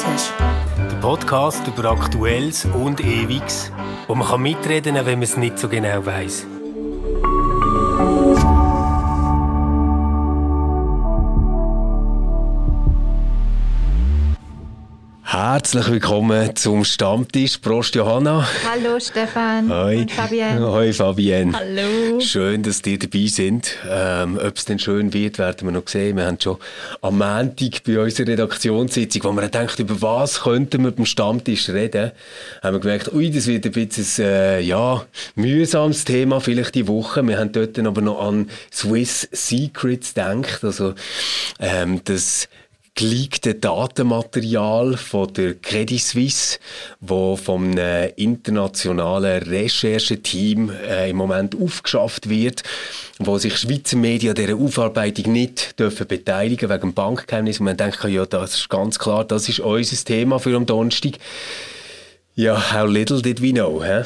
Stammtisch. Der Podcast über Aktuelles und Ewiges, wo man kann mitreden kann, wenn man es nicht so genau weiß. Herzlich willkommen zum Stammtisch. Prost, Johanna. Hallo, Stefan. Hoi. Und Fabienne. Hoi, Fabienne. Hallo. Schön, dass ihr dabei sind. Ähm, Ob es denn schön wird, werden wir noch sehen. Wir haben schon am Montag bei unserer Redaktionssitzung, wo wir gedacht über was könnten wir beim Stammtisch reden, haben wir gemerkt, ui, das wird ein bisschen äh, ja, mühsames Thema vielleicht die Woche. Wir haben dort aber noch an Swiss Secrets gedacht, also ähm, das geleakte Datenmaterial von der Credit Suisse, wo vom internationalen Rechercheteam äh, im Moment aufgeschafft wird, wo sich Schweizer Medien dieser Aufarbeitung nicht dürfen beteiligen wegen Bankgeheimnis. Und man denkt, ja, das ist ganz klar, das ist unser Thema für am Donnerstag. Ja, how little did we know. He?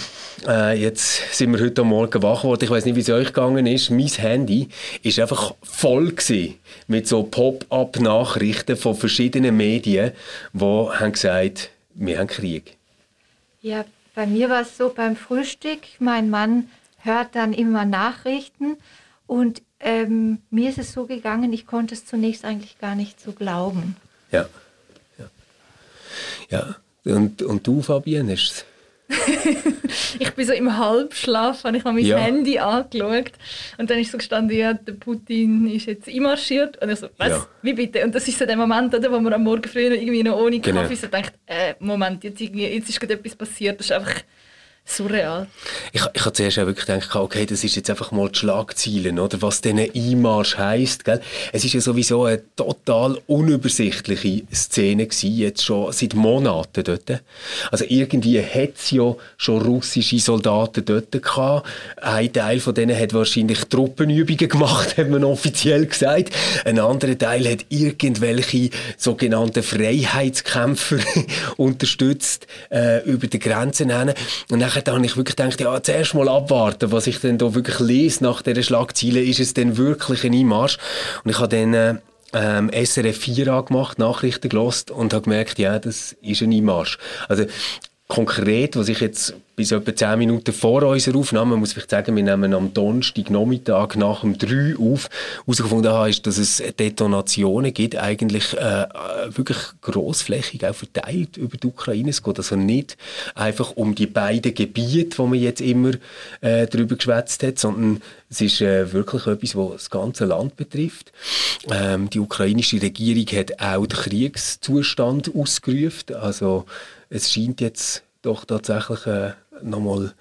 Äh, jetzt sind wir heute Morgen wach geworden. Ich weiß nicht, wie es euch gegangen ist. Mein Handy ist einfach voll gewesen mit so Pop-up-Nachrichten von verschiedenen Medien, die haben gesagt, wir haben Krieg. Ja, bei mir war es so beim Frühstück. Mein Mann hört dann immer Nachrichten und ähm, mir ist es so gegangen, ich konnte es zunächst eigentlich gar nicht so glauben. Ja. Ja. ja. Und, und du, Fabienne, hast ich bin so im Halbschlaf, habe ich mal mein ja. Handy angeschaut und dann ist so gestanden, ja, der Putin ist jetzt einmarschiert und ich so, was, ja. wie bitte? Und das ist so der Moment, oder, wo man am Morgen früh irgendwie noch ohne genau. Kaffee so denkt, äh, Moment, jetzt, jetzt ist gerade etwas passiert, das ist einfach surreal. Ich, ich habe zuerst auch wirklich gedacht, okay, das ist jetzt einfach mal die Schlagzeilen, oder was ein Einmarsch heisst. Gell? Es ist ja sowieso eine total unübersichtliche Szene gewesen, jetzt schon seit Monaten dort. Also irgendwie hat es ja schon russische Soldaten dort gehabt. Ein Teil von denen hat wahrscheinlich Truppenübungen gemacht, hat man offiziell gesagt. Ein anderer Teil hat irgendwelche sogenannten Freiheitskämpfer unterstützt äh, über die Grenzen hin. Und dann nachher habe ich wirklich gedacht, ja, zuerst mal abwarten, was ich denn da wirklich lese nach dieser Schlagzeile, ist es denn wirklich ein Einmarsch? Und ich habe dann äh, ähm, SRF 4 angemacht, Nachrichten gelost und habe gemerkt, ja, das ist ein Einmarsch. Also konkret, was ich jetzt bis etwa 10 Minuten vor unserer Aufnahme, muss ich sagen, wir nehmen am Donnerstag Nachmittag nach dem 3 auf, herausgefunden haben, ist, dass es Detonationen gibt, eigentlich äh, wirklich grossflächig auch verteilt über die Ukraine. Es geht also nicht einfach um die beiden Gebiete, wo man jetzt immer äh, darüber geschwätzt hat, sondern es ist äh, wirklich etwas, was das ganze Land betrifft. Ähm, die ukrainische Regierung hat auch den Kriegszustand ausgerufen, also es scheint jetzt doch tatsächlich äh, nochmal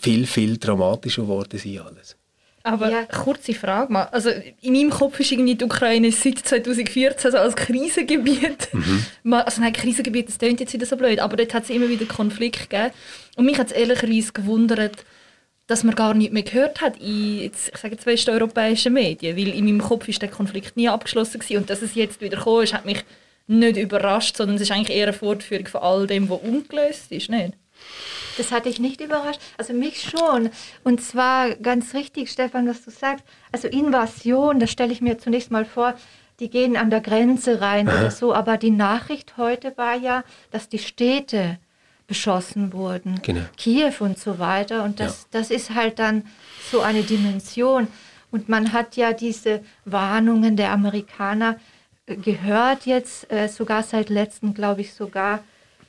viel, viel dramatischer geworden sein alles. Aber ja. kurze Frage mal. Also in meinem Kopf ist irgendwie die Ukraine seit 2014 so als Krisengebiet. Mhm. Also nein, Krisengebiet, das klingt jetzt wieder so blöd, aber dort hat es immer wieder Konflikte gegeben. Und mich hat es ehrlicherweise gewundert, dass man gar nichts mehr gehört hat in jetzt, ich sage jetzt westeuropäischen Medien, weil in meinem Kopf ist der Konflikt nie abgeschlossen gewesen. und dass es jetzt wieder gekommen ist, hat mich nicht überrascht, sondern es ist eigentlich eher eine Fortführung von all dem, was ungelöst ist, nicht? Das hatte ich nicht überrascht. Also mich schon. Und zwar ganz richtig, Stefan, was du sagst. Also Invasion, das stelle ich mir zunächst mal vor, die gehen an der Grenze rein Aha. oder so. Aber die Nachricht heute war ja, dass die Städte beschossen wurden. Genau. Kiew und so weiter. Und das, ja. das ist halt dann so eine Dimension. Und man hat ja diese Warnungen der Amerikaner gehört jetzt, äh, sogar seit letztem, glaube ich, sogar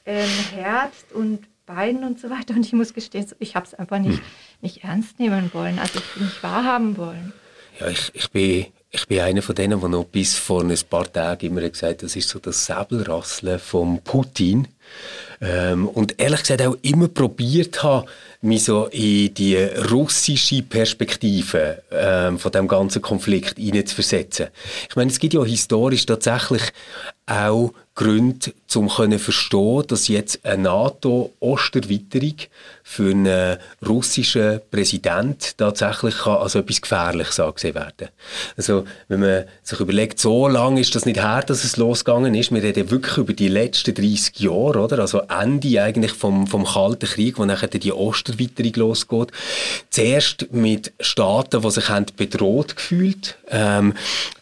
ähm, Herbst und Beinen und so weiter. Und ich muss gestehen, ich habe es einfach nicht, hm. nicht ernst nehmen wollen, also ich nicht wahrhaben wollen. Ja, ich, ich, bin, ich bin einer von denen, der noch bis vor ein paar Tagen immer gesagt hat, das ist so das Säbelrasseln von Putin. Ähm, und ehrlich gesagt auch immer probiert habe, mich so in die russische Perspektive ähm, von dem ganzen Konflikt hineinzuversetzen. Ich meine, es gibt ja historisch tatsächlich auch Gründe, um zu verstehen, dass jetzt eine NATO-Osterweiterung für einen russischen Präsident tatsächlich kann als etwas Gefährliches angesehen werden. Also, wenn man sich überlegt, so lange ist das nicht her, dass es losgegangen ist. Wir reden wirklich über die letzten 30 Jahre, oder? Also Ende eigentlich vom, vom Kalten Krieg, wo nachher die Osterweiterung losgeht. Zuerst mit Staaten, die sich haben bedroht gefühlt, ähm,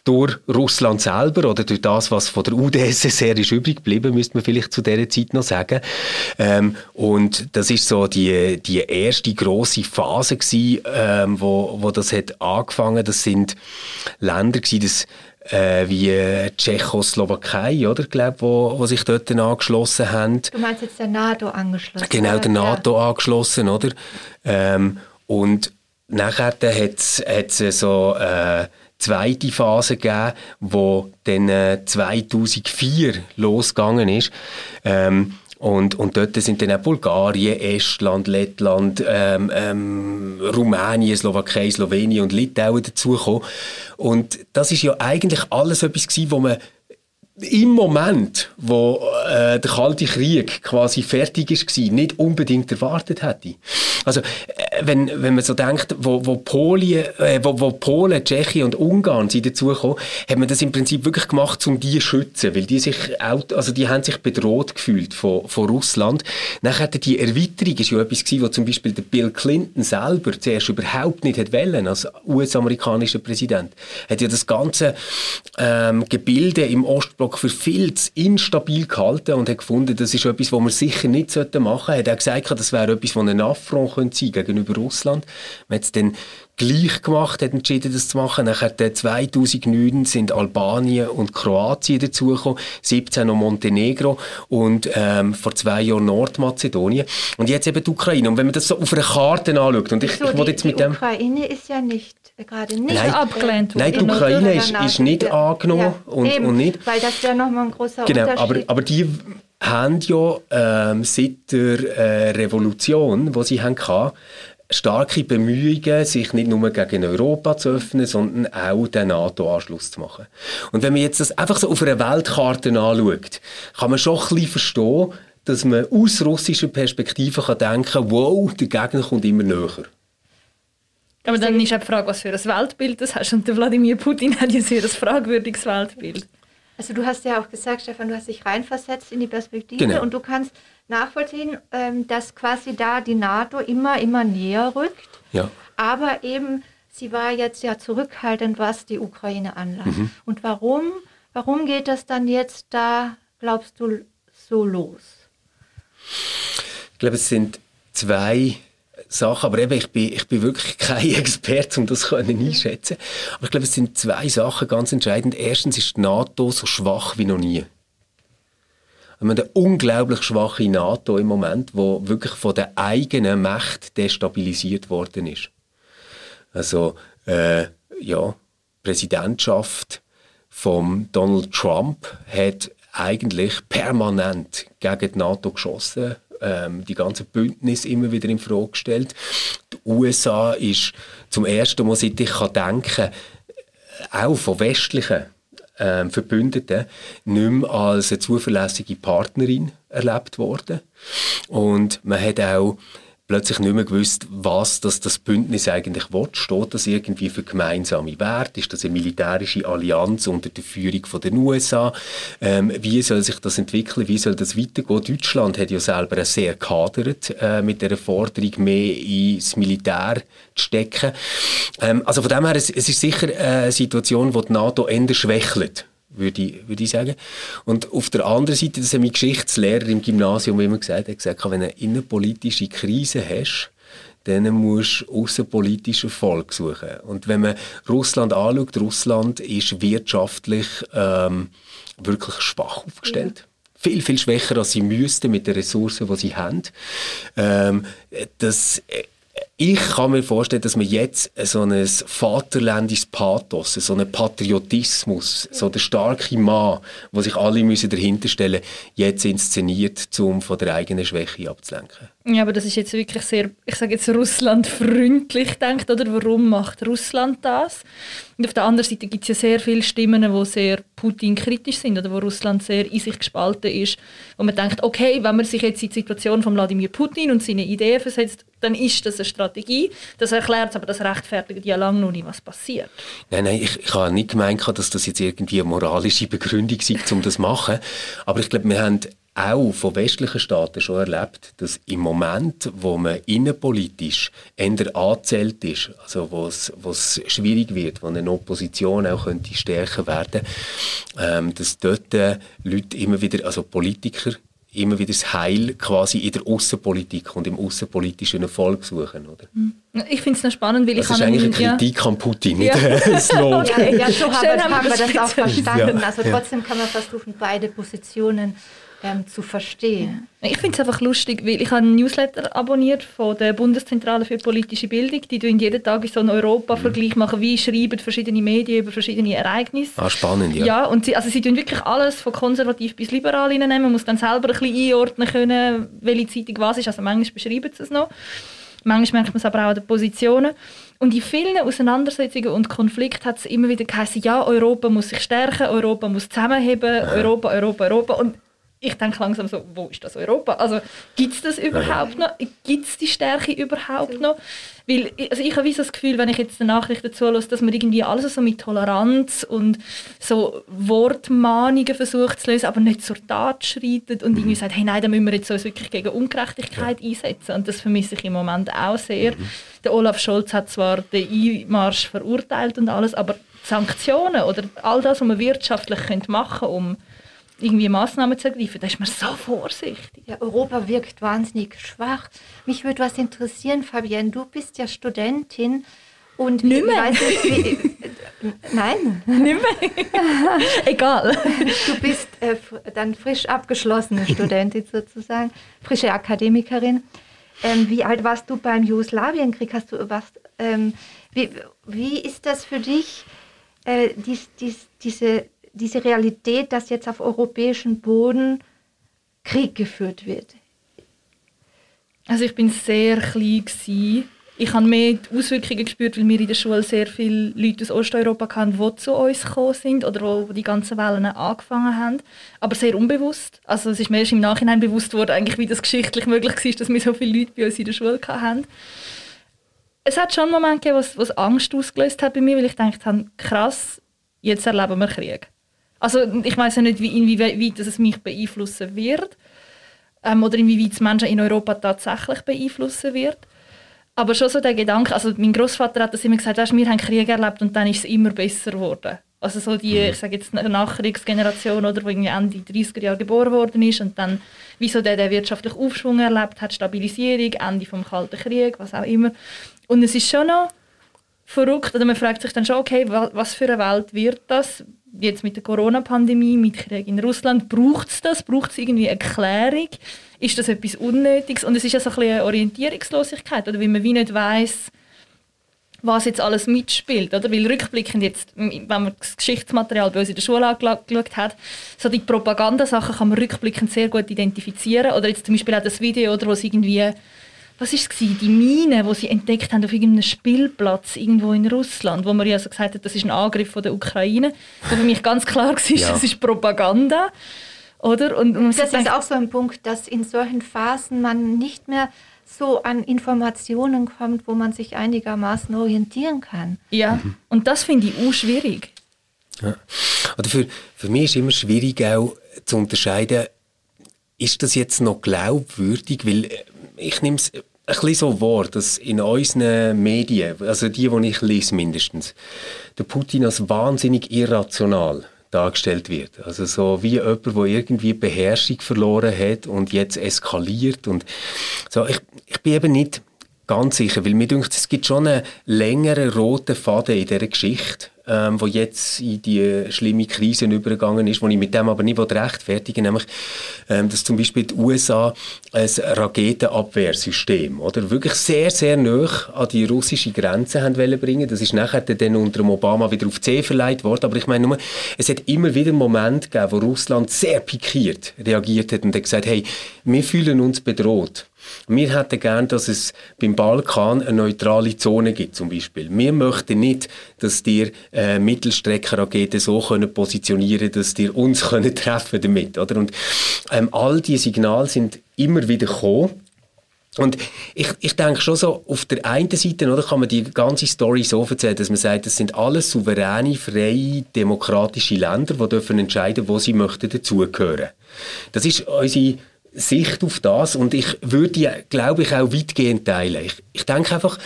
durch Russland selber oder durch das, was von der UdSSR ist übrig geblieben, müsste man vielleicht zu dieser Zeit noch sagen. Ähm, und das ist so die, die erste große Phase gewesen, ähm, wo, wo das hat angefangen. Das sind Länder gewesen, das äh, wie äh, Tschechoslowakei, oder, glaub, wo, wo sich dort angeschlossen haben. Du meinst jetzt der NATO angeschlossen? Genau, der NATO ja. angeschlossen, oder? Ähm, und nachher hat es so äh, zweite Phase gegeben, wo dann äh, 2004 losgegangen ist. Ähm, und, und dort sind dann auch Bulgarien, Estland, Lettland, ähm, ähm, Rumänien, Slowakei, Slowenien und Litauen dazugekommen. Und das ist ja eigentlich alles etwas gewesen, wo man im Moment, wo äh, der Kalte Krieg quasi fertig ist, nicht unbedingt erwartet hätte. Also, äh, wenn, wenn man so denkt, wo, wo, Polien, äh, wo, wo Polen, Tschechien und Ungarn sind dazugekommen, hat man das im Prinzip wirklich gemacht, um die zu schützen, weil die sich auch, also die haben sich bedroht gefühlt von, von Russland. Nachher die Erweiterung ist ja etwas gewesen, wo zum Beispiel der Bill Clinton selber zuerst überhaupt nicht hat wollen, als US-amerikanischer Präsident. Hat ja das ganze ähm, Gebilde im Ostblock für viel zu instabil gehalten und hat gefunden, das ist etwas, was man sicher nicht machen sollte. Er hat auch gesagt, das wäre etwas, das ein Affront könnte sein gegenüber Russland. Man hat es dann gleich gemacht, hat entschieden, das zu machen. Nachher 2009 sind Albanien und Kroatien dazugekommen, 17 noch Montenegro und ähm, vor zwei Jahren Nordmazedonien. Und jetzt eben die Ukraine. Und wenn man das so auf einer Karte anschaut, und ich, so, ich die, jetzt mit die dem... Ukraine ist ja nicht gerade nicht nein, abgelehnt Nein, die Ukraine ist, ist nicht ja. angenommen ja, und, eben, und nicht. Weil das wäre nochmal ein großer genau, Unterschied. Aber, aber die haben ja ähm, seit der äh, Revolution, die sie hatten, starke Bemühungen, sich nicht nur gegen Europa zu öffnen, sondern auch den NATO-Anschluss zu machen. Und wenn man jetzt das einfach so auf einer Weltkarte anschaut, kann man schon ein bisschen verstehen, dass man aus russischer Perspektive kann denken wow, der Gegner kommt immer näher. Aber dann ist auch die Frage, was für ein Weltbild das hast. Und der Wladimir Putin hat ja sehr ein fragwürdiges Weltbild. Also du hast ja auch gesagt, Stefan, du hast dich reinversetzt in die Perspektive genau. und du kannst nachvollziehen, ähm, dass quasi da die NATO immer, immer näher rückt. Ja. Aber eben, sie war jetzt ja zurückhaltend, was die Ukraine anlangt. Mhm. Und warum, warum geht das dann jetzt da, glaubst du, so los? Ich glaube, es sind zwei Sachen, aber eben, ich bin, ich bin wirklich kein Experte, um das können einschätzen. Aber ich glaube, es sind zwei Sachen ganz entscheidend. Erstens ist die NATO so schwach wie noch nie. Wir haben eine unglaublich schwache NATO im Moment, wo wirklich von der eigenen Macht destabilisiert worden ist. Also, äh, ja, Präsidentschaft von Donald Trump hat eigentlich permanent gegen die NATO geschossen ähm, die ganze Bündnis immer wieder in Frage gestellt. Die USA ist zum ersten Mal, seit ich kann denken auch von westlichen ähm, Verbündeten nicht mehr als eine zuverlässige Partnerin erlebt worden. Und man hat auch plötzlich nicht mehr gewusst, was das, das Bündnis eigentlich will. Steht das irgendwie für gemeinsame Werte? Ist das eine militärische Allianz unter der Führung von den USA? Ähm, wie soll sich das entwickeln? Wie soll das weitergehen? Deutschland hat ja selber sehr kadert äh, mit der Forderung, mehr ins Militär zu stecken. Ähm, also von dem her, es, es ist sicher eine Situation, wo die NATO eher schwächelt würde ich, würde ich sagen. Und auf der anderen Seite, das hat mein Geschichtslehrer im Gymnasium immer gesagt, er gesagt, wenn du eine innenpolitische Krise hast, dann musst du außenpolitischen Erfolg suchen. Und wenn man Russland anschaut, Russland ist wirtschaftlich ähm, wirklich schwach aufgestellt. Ja viel, viel schwächer, als sie müssten mit den Ressourcen, die sie haben. Ähm, das ich kann mir vorstellen, dass man jetzt so ein vaterländisches Pathos, so einen Patriotismus, so der starke Mann, wo sich alle müssen dahinter stellen jetzt inszeniert, um von der eigenen Schwäche abzulenken. Ja, aber das ist jetzt wirklich sehr, ich sage jetzt Russland freundlich denkt, oder? Warum macht Russland das? Und auf der anderen Seite gibt es ja sehr viele Stimmen, die sehr Putin-kritisch sind oder wo Russland sehr in sich gespalten ist. Wo man denkt, okay, wenn man sich jetzt in die Situation von Wladimir Putin und seine Ideen versetzt, dann ist das eine Strategie. Das erklärt es, aber das rechtfertigt ja lange noch nicht, was passiert. Nein, nein, ich, ich habe nicht gemeint, dass das jetzt irgendwie eine moralische Begründung sei, um das zu machen. Aber ich glaube, wir haben auch von westlichen Staaten schon erlebt, dass im Moment, wo man innenpolitisch eher angezählt ist, also wo es schwierig wird, wo eine Opposition auch könnte stärker werden, ähm, dass dort äh, Leute immer wieder, also Politiker immer wieder das Heil quasi in der Außenpolitik und im außenpolitischen Erfolg suchen, oder? Hm. Ich finde es noch spannend, weil das ich ist eigentlich eine Kritik ja. an Putin, nicht ja. ein Slogan. Ja, ja, so haben, haben wir das auch verstanden. Ja. Also trotzdem kann man versuchen, beide Positionen ähm, zu verstehen. Ich finde es einfach lustig, weil ich habe einen Newsletter abonniert von der Bundeszentrale für politische Bildung. Die tun jeden Tag so einen Europa-Vergleich machen, wie schreiben verschiedene Medien über verschiedene Ereignisse. Ah, spannend, ja. Ja, und sie, also sie tun wirklich alles von konservativ bis liberal nehmen. Man muss dann selber ein bisschen einordnen können, welche Zeitung was ist. Also manchmal beschreiben sie es noch. Manchmal merkt man es aber auch an den Positionen. Und in vielen Auseinandersetzungen und Konflikten hat es immer wieder geheißen, ja, Europa muss sich stärken, Europa muss zusammenheben, Europa, Europa, Europa. Und ich denke langsam so, wo ist das Europa? Also gibt es das überhaupt noch? Gibt es die Stärke überhaupt noch? Weil also ich habe so das Gefühl, wenn ich jetzt die Nachrichten zulasse, dass man irgendwie alles so mit Toleranz und so Wortmahnungen versucht zu lösen, aber nicht zur Tat schreitet und irgendwie mhm. sagt, hey nein, da müssen wir jetzt uns wirklich gegen Ungerechtigkeit ja. einsetzen. Und das vermisse ich im Moment auch sehr. Mhm. Der Olaf Scholz hat zwar den Einmarsch verurteilt und alles, aber Sanktionen oder all das, was man wirtschaftlich machen könnte, um irgendwie Maßnahmen zu ergreifen. Da ist man so vorsichtig. Ja, Europa wirkt wahnsinnig schwach. Mich würde was interessieren, Fabienne. Du bist ja Studentin und nicht mehr. Nicht, wie, nein. Nicht mehr. Egal. Du bist äh, dann frisch abgeschlossene Studentin sozusagen, frische Akademikerin. Ähm, wie alt warst du beim Jugoslawienkrieg? Hast du was? Ähm, wie, wie ist das für dich, äh, dies, dies, diese diese Realität, dass jetzt auf europäischem Boden Krieg geführt wird? Also ich bin sehr klein gewesen. Ich habe mehr die Auswirkungen gespürt, weil wir in der Schule sehr viele Leute aus Osteuropa hatten, die zu uns gekommen sind oder wo die ganzen Wellen angefangen haben. Aber sehr unbewusst. Also es ist mir erst im Nachhinein bewusst worden, eigentlich, wie das geschichtlich möglich war, dass wir so viele Leute bei uns in der Schule hatten. Es hat schon Momente gegeben, was, Angst ausgelöst hat bei mir, weil ich gedacht habe, krass, jetzt erleben wir Krieg. Also ich weiß ja nicht, wie, inwieweit es mich beeinflussen wird ähm, oder inwieweit es Menschen in Europa tatsächlich beeinflussen wird. Aber schon so der Gedanke, also mein Großvater hat das immer gesagt, weißt, wir haben Krieg erlebt und dann ist es immer besser geworden. Also so die, mhm. ich sage jetzt Nachkriegsgeneration oder wo irgendwie Ende 30er Jahre geboren worden ist und dann wieso der, der wirtschaftlichen Aufschwung erlebt hat, Stabilisierung, Ende vom Kalten Krieg, was auch immer. Und es ist schon noch verrückt, oder man fragt sich dann schon, okay, was für eine Welt wird das? Jetzt mit der Corona-Pandemie, mit Krieg in Russland, braucht es das? Braucht es irgendwie eine Erklärung? Ist das etwas Unnötiges? Und es ist ja so ein bisschen eine Orientierungslosigkeit, oder weil man wie nicht weiß, was jetzt alles mitspielt, oder? Weil rückblickend jetzt, wenn man das Geschichtsmaterial bei uns in der Schule angeschaut hat, so die Propagandasachen kann man rückblickend sehr gut identifizieren. Oder jetzt zum Beispiel auch das Video, oder, wo es irgendwie was ist es die Mine, die sie entdeckt haben auf irgendeinem Spielplatz irgendwo in Russland, wo man ja so gesagt hat, das ist ein Angriff von der Ukraine, wo für mich ganz klar war, ja. das ist Propaganda. Oder? Und, und das ist auch so ein Punkt, dass in solchen Phasen man nicht mehr so an Informationen kommt, wo man sich einigermaßen orientieren kann. Ja, mhm. und das finde ich auch schwierig. Ja. Oder für, für mich ist immer schwierig auch zu unterscheiden, ist das jetzt noch glaubwürdig, weil äh, ich nehme es ein bisschen so wahr, dass in unseren Medien, also die, die ich lese mindestens, der Putin als wahnsinnig irrational dargestellt wird. Also so wie jemand, der irgendwie Beherrschung verloren hat und jetzt eskaliert und so. Ich, ich bin eben nicht ganz sicher, weil mir denkt, es gibt schon einen längeren roten Faden in dieser Geschichte ähm, wo jetzt in die schlimme Krise übergegangen ist, wo ich mit dem aber nicht rechtfertigen nämlich, ähm, dass zum Beispiel die USA ein Raketenabwehrsystem, oder, wirklich sehr, sehr nah an die russische Grenze haben wollen bringen. Das ist nachher dann unter Obama wieder auf C verleiht worden, aber ich meine nur, es hat immer wieder Momente gegeben, wo Russland sehr pikiert reagiert hat und hat gesagt, hey, wir fühlen uns bedroht. Wir hätten gern, dass es beim Balkan eine neutrale Zone gibt, zum Beispiel. Wir möchten nicht, dass die äh, Mittelstreckenraketen so können positionieren, dass die uns können treffen damit, oder? Und ähm, all diese Signale sind immer wieder gekommen. Und ich, ich denke schon so, auf der einen Seite oder, kann man die ganze Story so erzählen, dass man sagt, das sind alles souveräne, freie, demokratische Länder, die dürfen entscheiden, wo sie möchten dazugehören. Das ist unsere Sicht auf das und ich würde, glaube ich, auch weitgehend teilen. Ich, ich denke einfach,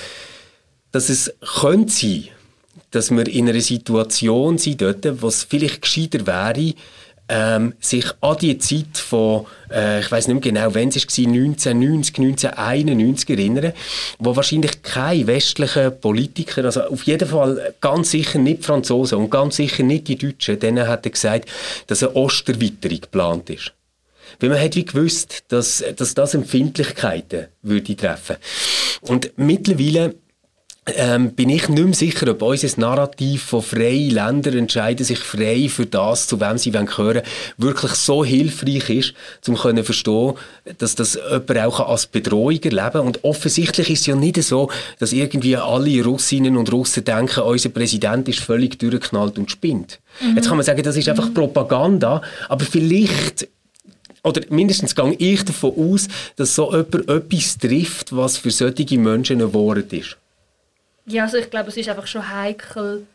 dass es könnte sein, dass wir in einer Situation sind dort, es vielleicht gescheiter wäre, ähm, sich an die Zeit von, äh, ich weiß nicht mehr genau, wenn es war, 1990, 1991 erinnern, wo wahrscheinlich kein westlicher Politiker, also auf jeden Fall ganz sicher nicht die Franzosen und ganz sicher nicht die Deutschen, denen hat er gesagt, dass eine Osterweiterung geplant ist. Weil man hat wie gewusst, dass, dass das Empfindlichkeiten würde treffen. Und mittlerweile ähm, bin ich nicht mehr sicher, ob unser Narrativ von freien Ländern entscheiden sich frei für das, zu wem sie hören wollen, wirklich so hilfreich ist, um zu verstehen, dass das jemand auch als Bedrohung erleben kann. Und offensichtlich ist es ja nicht so, dass irgendwie alle Russinnen und Russen denken, unser Präsident ist völlig durchgeknallt und spinnt. Mhm. Jetzt kann man sagen, das ist einfach Propaganda, aber vielleicht oder mindestens gehe ich davon aus, dass so jemand etwas trifft, was für solche Menschen ein Wort ist. Ja, also ich glaube, es ist einfach schon heikel,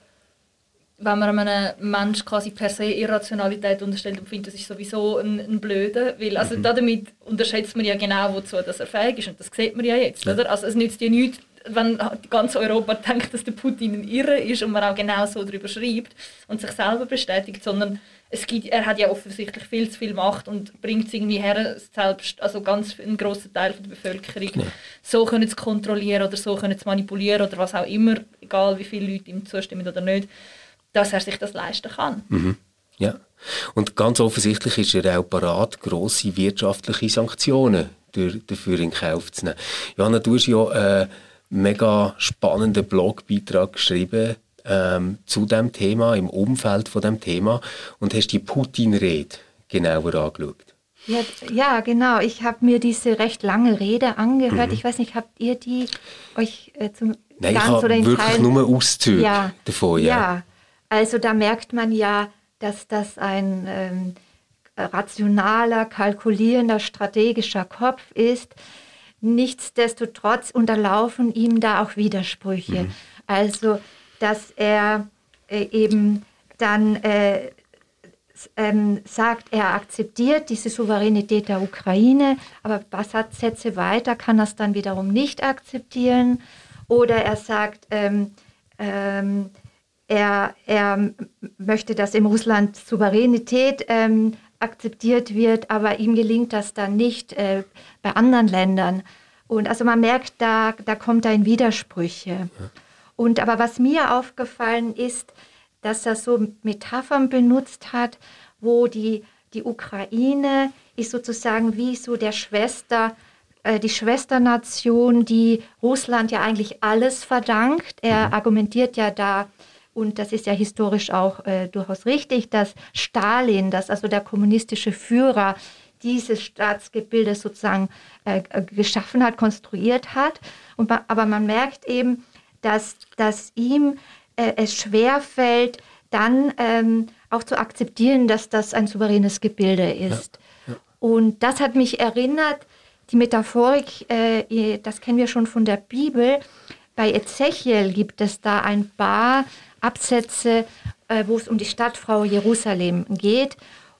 wenn man einem Menschen quasi per se Irrationalität unterstellt und findet, das ist sowieso ein, ein Blöder, weil also mhm. damit unterschätzt man ja genau, wozu dass er fähig ist und das sieht man ja jetzt, ja. oder? Also es nützt ja nichts, wenn ganz Europa denkt, dass der Putin ein Irre ist und man auch genau so darüber schreibt und sich selber bestätigt, sondern es gibt, er hat ja offensichtlich viel zu viel Macht und bringt es irgendwie her, selbst, also ganz einen grossen Teil der Bevölkerung ja. so können zu kontrollieren oder so können zu manipulieren oder was auch immer, egal wie viele Leute ihm zustimmen oder nicht, dass er sich das leisten kann. Mhm. Ja. Und ganz offensichtlich ist er auch parat, grosse wirtschaftliche Sanktionen dafür in Kauf zu nehmen. Johanna, du hast ja einen mega spannenden Blogbeitrag geschrieben ähm, zu dem Thema, im Umfeld von dem Thema und hast die Putin-Rede genauer angeschaut. Ja, ja, genau. Ich habe mir diese recht lange Rede angehört. Mhm. Ich weiß nicht, habt ihr die euch äh, zum Nein, ganz ich habe wirklich Teilen? nur Auszüge ja, davon. Ja. ja, also da merkt man ja, dass das ein ähm, rationaler, kalkulierender, strategischer Kopf ist. Nichtsdestotrotz unterlaufen ihm da auch Widersprüche. Mhm. Also dass er äh, eben dann äh, ähm, sagt, er akzeptiert diese Souveränität der Ukraine, aber ein paar Sätze weiter kann es dann wiederum nicht akzeptieren. Oder er sagt, ähm, ähm, er, er, möchte, dass in Russland Souveränität ähm, akzeptiert wird, aber ihm gelingt das dann nicht äh, bei anderen Ländern. Und also man merkt, da, da kommt er in Widersprüche. Ja. Und aber was mir aufgefallen ist, dass er so Metaphern benutzt hat, wo die, die Ukraine ist sozusagen wie so der Schwester, äh, die Schwesternation, die Russland ja eigentlich alles verdankt. Er mhm. argumentiert ja da, und das ist ja historisch auch äh, durchaus richtig, dass Stalin, dass also der kommunistische Führer dieses Staatsgebilde sozusagen äh, geschaffen hat, konstruiert hat. Und, aber man merkt eben, dass, dass ihm äh, es schwerfällt, dann ähm, auch zu akzeptieren, dass das ein souveränes Gebilde ist. Ja, ja. Und das hat mich erinnert, die Metaphorik, äh, das kennen wir schon von der Bibel. Bei Ezechiel gibt es da ein paar Absätze, äh, wo es um die Stadtfrau Jerusalem geht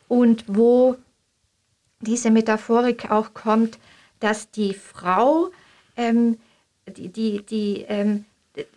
und wo diese Metaphorik auch kommt, dass die Frau, ähm, die, die, die ähm,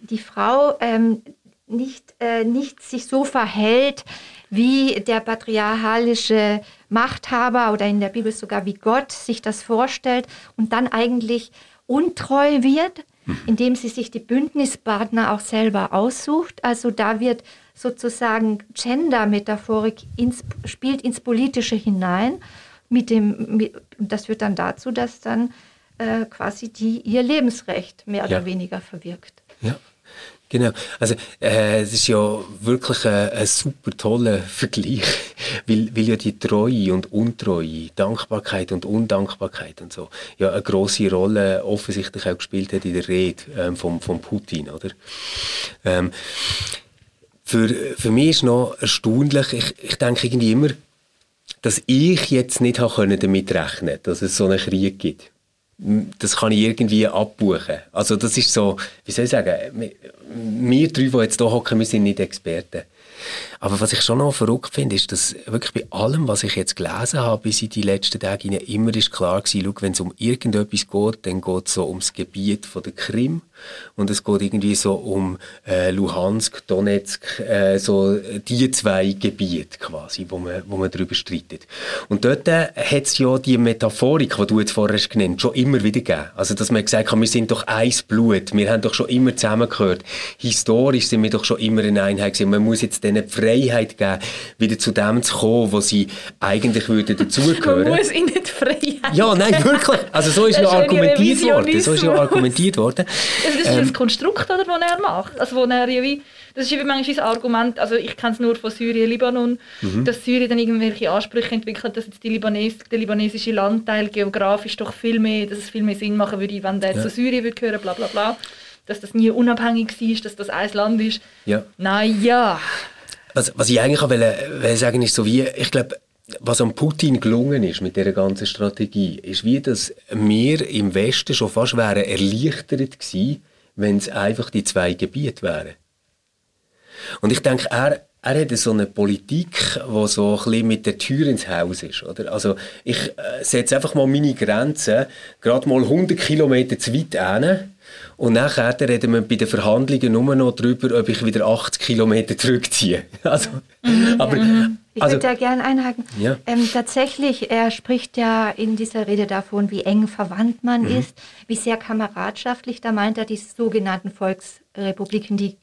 die Frau ähm, nicht, äh, nicht sich so verhält wie der patriarchalische Machthaber oder in der Bibel sogar wie Gott sich das vorstellt und dann eigentlich untreu wird, mhm. indem sie sich die Bündnispartner auch selber aussucht. Also da wird sozusagen Gender-Metaphorik ins, spielt ins Politische hinein. Mit dem, mit, das führt dann dazu, dass dann äh, quasi die ihr Lebensrecht mehr ja. oder weniger verwirkt. Ja. Genau. Also, äh, es ist ja wirklich ein, ein super toller Vergleich, weil, weil ja die Treue und Untreue, Dankbarkeit und Undankbarkeit und so, ja eine große Rolle offensichtlich auch gespielt hat in der Rede ähm, von, von Putin, oder? Ähm, für, für mich ist noch erstaunlich, ich, ich denke irgendwie immer, dass ich jetzt nicht habe damit rechnen dass es so einen Krieg gibt. Das kann ich irgendwie abbuchen. Also das ist so, wie soll ich sagen, wir drei, die jetzt hier hocken, wir sind nicht Experten. Aber was ich schon noch verrückt finde, ist, dass wirklich bei allem, was ich jetzt gelesen habe, bis in die letzten Tage immer ist klar war, wenn es um irgendetwas geht, dann geht es so ums Gebiet von der Krim und es geht irgendwie so um äh, Luhansk, Donetsk, äh, so die zwei Gebiete quasi, wo man, wo man darüber streitet. Und dort äh, hat es ja die Metaphorik, die du jetzt vorher hast genannt, schon immer wieder gegeben. Also, dass man gesagt hat, wir sind doch eins Blut, wir haben doch schon immer zusammengehört. Historisch sind wir doch schon immer eine Einheit gewesen. Man muss jetzt denen die Freiheit geben, wieder zu dem zu kommen, wo sie eigentlich würden dazugehören. Man muss ihnen die Freiheit Ja, nein, wirklich. Also so ist ja argumentiert worden. So ist ja argumentiert worden. Das ist ähm, das Konstrukt, oder, das er macht. Also, wo er wie, das ist wie manchmal ein Argument, also ich kenne es nur von Syrien, Libanon, mhm. dass Syrien dann irgendwelche Ansprüche entwickelt, dass jetzt die Libanes, der libanesische Landteil geografisch doch viel mehr, dass es viel mehr Sinn machen würde, wenn der ja. zu Syrien würde gehören, bla bla bla. Dass das nie unabhängig war, dass das ein Land ist. Ja. Naja. Was, was ich eigentlich auch will, sagen ist so wie, ich glaube, was an Putin gelungen ist mit dieser ganzen Strategie, ist wie, dass wir im Westen schon fast wären erleichtert gewesen, wenn es einfach die zwei Gebiete wären. Und ich denke, er, er hat so eine Politik, die so ein bisschen mit der Tür ins Haus ist. Oder? Also ich äh, setze einfach mal meine Grenzen gerade mal 100 Kilometer zu weit hin und nachher reden wir bei den Verhandlungen nur noch darüber, ob ich wieder 80 Kilometer zurückziehe. Also, mhm, aber, ja. Ich also, würde da gerne einhaken. Ja. Ähm, tatsächlich, er spricht ja in dieser Rede davon, wie eng verwandt man mhm. ist, wie sehr kameradschaftlich. Da meint er die sogenannten Volksrepubliken, die,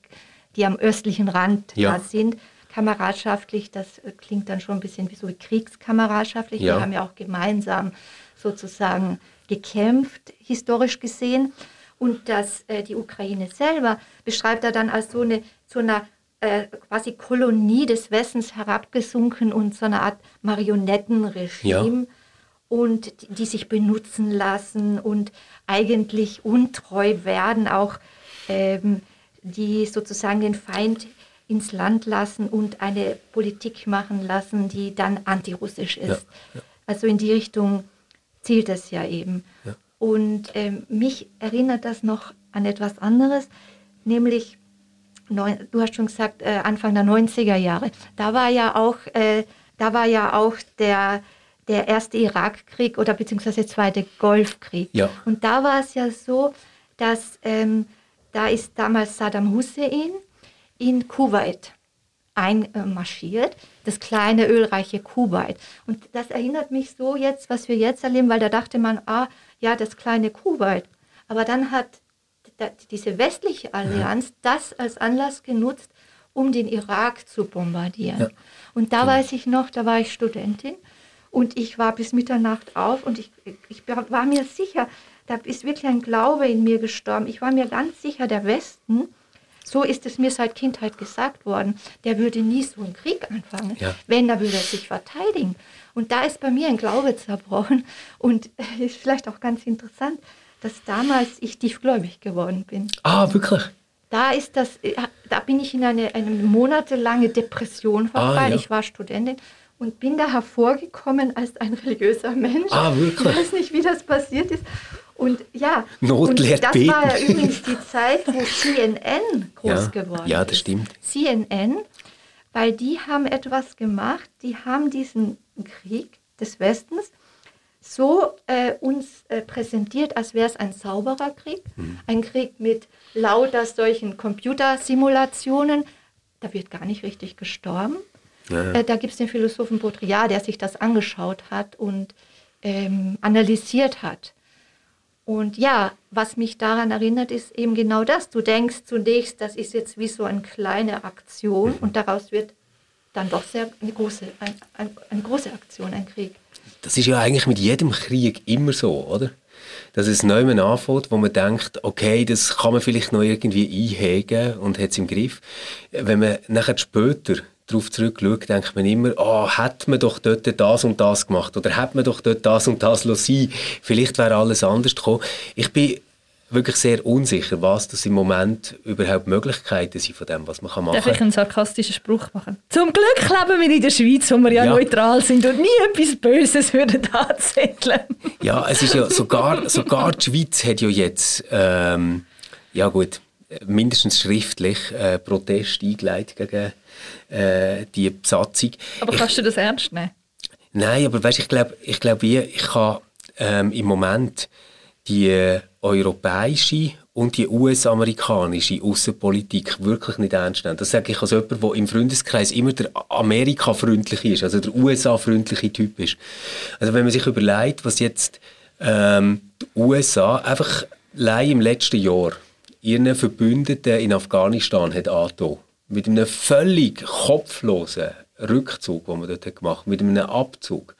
die am östlichen Rand ja. da sind. Kameradschaftlich, das klingt dann schon ein bisschen wie so kriegskameradschaftlich. Ja. Wir haben ja auch gemeinsam sozusagen gekämpft, historisch gesehen. Und das, äh, die Ukraine selber beschreibt er dann als so eine, zu einer äh, quasi Kolonie des Westens herabgesunken und so eine Art Marionettenregime. Ja. Und die, die sich benutzen lassen und eigentlich untreu werden, auch ähm, die sozusagen den Feind ins Land lassen und eine Politik machen lassen, die dann antirussisch ist. Ja, ja. Also in die Richtung zielt es ja eben. Ja. Und ähm, mich erinnert das noch an etwas anderes, nämlich, neun, du hast schon gesagt, äh, Anfang der 90er Jahre. Da war ja auch, äh, da war ja auch der, der erste Irakkrieg oder beziehungsweise der zweite Golfkrieg. Ja. Und da war es ja so, dass ähm, da ist damals Saddam Hussein in Kuwait einmarschiert, das kleine ölreiche Kuwait. Und das erinnert mich so jetzt, was wir jetzt erleben, weil da dachte man, ah, ja, das kleine Kuwait. Aber dann hat diese westliche Allianz ja. das als Anlass genutzt, um den Irak zu bombardieren. Ja. Und da ja. Genau. weiß ich noch, da war ich Studentin und ich war bis Mitternacht auf und ich, ich war mir sicher, da ist wirklich ein Glaube in mir gestorben. Ich war mir ganz sicher, der Westen, so ist es mir seit Kindheit gesagt worden, der würde nie so einen Krieg anfangen. Ja. Wenn, da würde er sich verteidigen. Und da ist bei mir ein Glaube zerbrochen und ist vielleicht auch ganz interessant, dass damals ich tiefgläubig geworden bin. Ah, wirklich? Da ist das, da bin ich in eine, eine monatelange Depression verfallen. Ah, ja. Ich war Studentin und bin da hervorgekommen als ein religiöser Mensch. Ah, wirklich? Ich weiß nicht, wie das passiert ist. Und ja, Not und das beten. war ja übrigens die Zeit, wo CNN groß ja, geworden ist. Ja, das stimmt. CNN, weil die haben etwas gemacht, die haben diesen Krieg des Westens so äh, uns äh, präsentiert, als wäre es ein sauberer Krieg, mhm. ein Krieg mit lauter solchen Computersimulationen. Da wird gar nicht richtig gestorben. Ja. Äh, da gibt es den Philosophen Baudrillard, der sich das angeschaut hat und ähm, analysiert hat. Und ja, was mich daran erinnert, ist eben genau das. Du denkst zunächst, das ist jetzt wie so eine kleine Aktion mhm. und daraus wird dann doch sehr eine große, ein, ein, eine große Aktion, ein Krieg. Das ist ja eigentlich mit jedem Krieg immer so, oder? Dass es neu anfängt, wo man denkt, okay, das kann man vielleicht noch irgendwie einhegen und hat es im Griff. Wenn man nachher später darauf zurückschaut, denkt man immer, oh, hat man doch dort das und das gemacht oder hat man doch dort das und das lassen. Vielleicht wäre alles anders gekommen. Ich bin wirklich sehr unsicher, was das im Moment überhaupt Möglichkeiten sind von dem, was man machen kann. Darf ich einen sarkastischen Spruch machen? Zum Glück leben wir in der Schweiz, wo wir ja, ja. neutral sind und nie etwas Böses würden anzetteln. Ja, es ist ja sogar, sogar die Schweiz hat ja jetzt, ähm, ja gut, mindestens schriftlich äh, Protest eingeleitet gegen äh, die Besatzung. Aber kannst ich, du das ernst nehmen? Nein, aber weißt, ich glaube, ich, glaub, ich, ich kann ähm, im Moment die äh, europäische und die US-amerikanische Außenpolitik wirklich nicht ernst nehmen. Das sage ich als jemand, der im Freundeskreis immer der Amerika-freundliche ist, also der USA-freundliche Typ ist. Also wenn man sich überlegt, was jetzt ähm, die USA einfach allein im letzten Jahr ihren Verbündeten in Afghanistan hat angetan, mit einem völlig kopflosen Rückzug, den man dort gemacht hat, mit einem Abzug,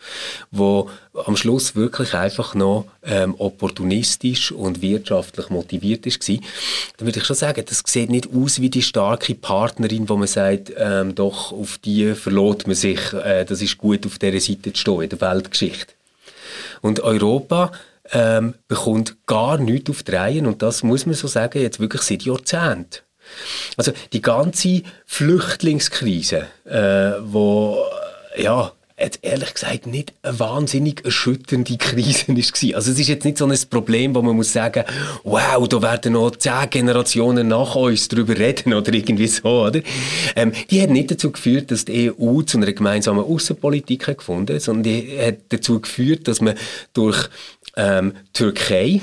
wo am Schluss wirklich einfach noch ähm, opportunistisch und wirtschaftlich motiviert ist war, dann würde ich schon sagen, das sieht nicht aus wie die starke Partnerin, wo man sagt, ähm, doch, auf die verlot man sich, äh, das ist gut, auf dieser Seite zu stehen in der Weltgeschichte. Und Europa ähm, bekommt gar nichts auf die Reihe und das muss man so sagen, jetzt wirklich seit Jahrzehnten. Also die ganze Flüchtlingskrise, äh, wo ja jetzt ehrlich gesagt nicht eine wahnsinnig erschütternde Krise war. Also es ist jetzt nicht so ein Problem, wo man muss sagen, wow, da werden noch zehn Generationen nach uns darüber reden oder irgendwie so, oder? Ähm, die hat nicht dazu geführt, dass die EU zu einer gemeinsamen Außenpolitik gefunden hat, sondern die hat dazu geführt, dass man durch ähm, Türkei,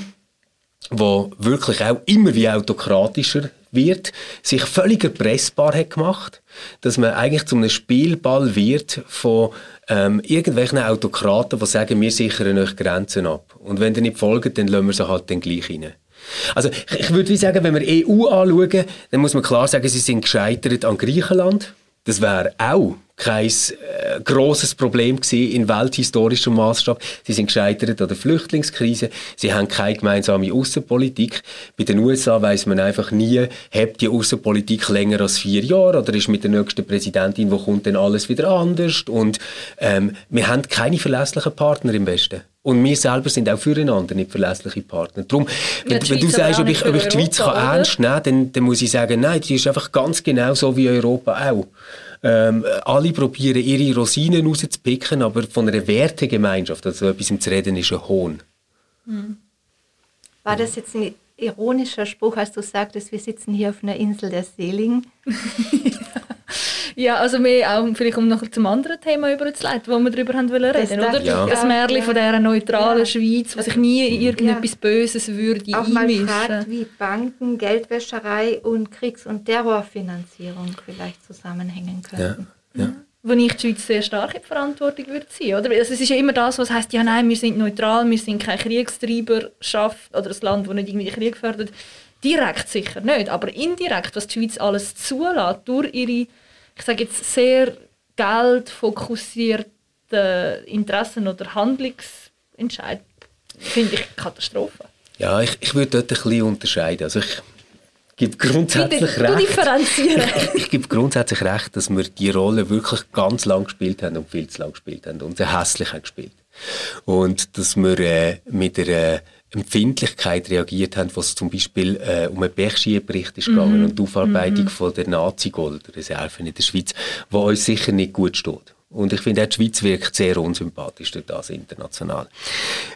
wo wirklich auch immer wie autokratischer wird, sich völlig erpressbar hat gemacht, dass man eigentlich zu einem Spielball wird von ähm, irgendwelchen Autokraten, die sagen, wir sichern euch Grenzen ab. Und wenn ihr nicht folgt, dann lassen wir sie halt dann gleich rein. Also ich, ich würde sagen, wenn wir EU anschauen, dann muss man klar sagen, sie sind gescheitert an Griechenland. Das wäre auch kein äh, grosses Problem gewesen in welthistorischem Maßstab. Sie sind gescheitert an der Flüchtlingskrise. Sie haben keine gemeinsame Außenpolitik. Bei den USA weiß man einfach nie, hat die Außenpolitik länger als vier Jahre oder ist mit der nächsten Präsidentin, wo kommt denn alles wieder anders? Und ähm, wir haben keine verlässlichen Partner im Westen. Und wir selber sind auch füreinander nicht verlässliche Partner. Darum, wenn, wenn du sagst, ob ich, ob ich die Schweiz kann ernst nehmen kann, dann, dann muss ich sagen, nein, die ist einfach ganz genau so wie Europa auch. Ähm, alle probieren ihre Rosinen rauszupicken, aber von einer Wertegemeinschaft, also etwas zu reden, ist ein Hohn. Hm. War das jetzt ein ironischer Spruch, als du sagtest, wir sitzen hier auf einer Insel der Seligen? Ja, also mehr auch vielleicht um noch zum anderen Thema überzuleiten, wo wir darüber haben wollen reden, oder? Ja. Das Märchen ja. von dieser neutralen ja. Schweiz, wo sich nie irgendetwas Böses würde auch einmischen. Auch mal fragt, wie Banken, Geldwäscherei und Kriegs- und Terrorfinanzierung vielleicht zusammenhängen könnten. Ja. Ja. Wo ich die Schweiz sehr stark in Verantwortung würde ziehen, oder? Also es ist ja immer das, was heißt, ja nein, wir sind neutral, wir sind kein Kriegstreiberschaft oder ein Land, das nicht irgendwie Krieg fördert. Direkt sicher nicht, aber indirekt, was die Schweiz alles zulässt, durch ihre ich sage jetzt, sehr geldfokussierte Interessen oder Handlungsentscheid finde ich Katastrophe. Ja, ich, ich würde dort ein bisschen unterscheiden. Also ich gebe grundsätzlich Bitte, recht. Differenzieren. Ich, ich gebe grundsätzlich recht, dass wir die Rolle wirklich ganz lang gespielt haben und viel zu lang gespielt haben und sehr hässlich haben gespielt. Und dass wir äh, mit einer Empfindlichkeit reagiert haben, was zum Beispiel äh, um einen Bergskibericht ist gegangen mm und die Aufarbeitung mm von der Nazi-Gold-Reserven in der Schweiz, die uns sicher nicht gut steht. Und ich finde, auch die Schweiz wirkt sehr unsympathisch durch das international.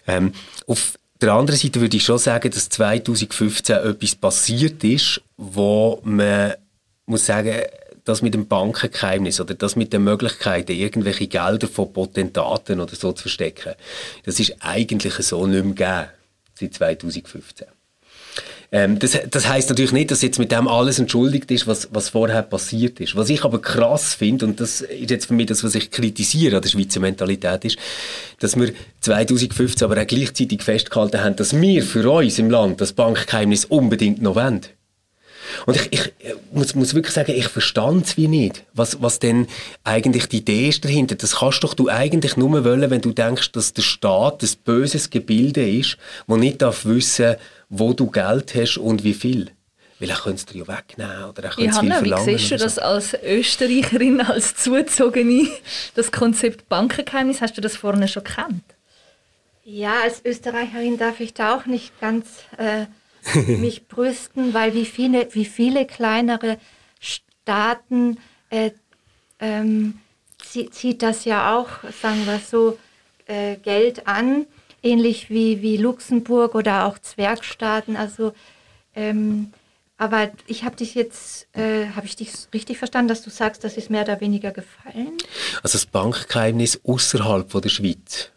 Ähm, auf der anderen Seite würde ich schon sagen, dass 2015 etwas passiert ist, wo man muss sagen, das mit dem Bankengeheimnis oder das mit den Möglichkeiten, irgendwelche Gelder von Potentaten oder so zu verstecken, das ist eigentlich so nicht mehr gegeben seit 2015. Ähm, das, das heißt natürlich nicht, dass jetzt mit dem alles entschuldigt ist, was, was vorher passiert ist. Was ich aber krass finde, und das ist jetzt für mich das, was ich kritisiere an der Schweizer Mentalität, ist, dass wir 2015 aber auch gleichzeitig festgehalten haben, dass wir für uns im Land das Bankgeheimnis unbedingt noch wollen. Und ich, ich muss, muss wirklich sagen, ich verstand es wie nicht, was, was denn eigentlich die Idee ist dahinter. Das kannst doch du eigentlich nur wollen, wenn du denkst, dass der Staat ein böses Gebilde ist, wo nicht darf wissen, wo du Geld hast und wie viel. Weil er könnte es dir ja wegnehmen oder er könnte es viel verlangen. Wie siehst du das als Österreicherin, als Zuzogene, das Konzept Bankengeheimnis? Hast du das vorne schon gekannt? Ja, als Österreicherin darf ich da auch nicht ganz... Äh mich brüsten, weil wie viele, wie viele kleinere Staaten äh, ähm, zieht das ja auch, sagen wir so, äh, Geld an, ähnlich wie, wie Luxemburg oder auch Zwergstaaten. Also, ähm, aber ich habe dich jetzt, äh, habe ich dich richtig verstanden, dass du sagst, das ist mehr oder weniger gefallen? Also das Bankgeheimnis außerhalb der Schweiz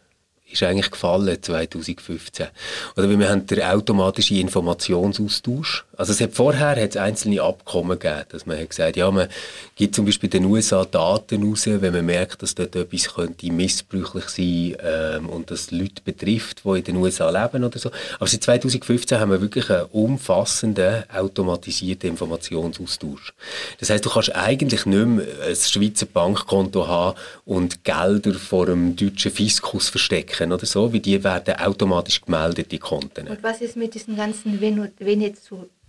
ist eigentlich gefallen 2015. Oder wir haben den automatischen Informationsaustausch. Also es hat vorher hat es einzelne Abkommen gegeben, dass man hat gesagt, ja, man gibt zum Beispiel den USA Daten raus, wenn man merkt, dass dort etwas könnte missbräuchlich sein ähm, und das Leute betrifft, die in den USA leben oder so. Aber seit 2015 haben wir wirklich einen umfassenden automatisierten Informationsaustausch. Das heißt, du kannst eigentlich nicht mehr ein Schweizer Bankkonto haben und Gelder vor dem deutschen Fiskus verstecken oder so, wie die werden automatisch gemeldet, die Konten. Und was ist mit diesen ganzen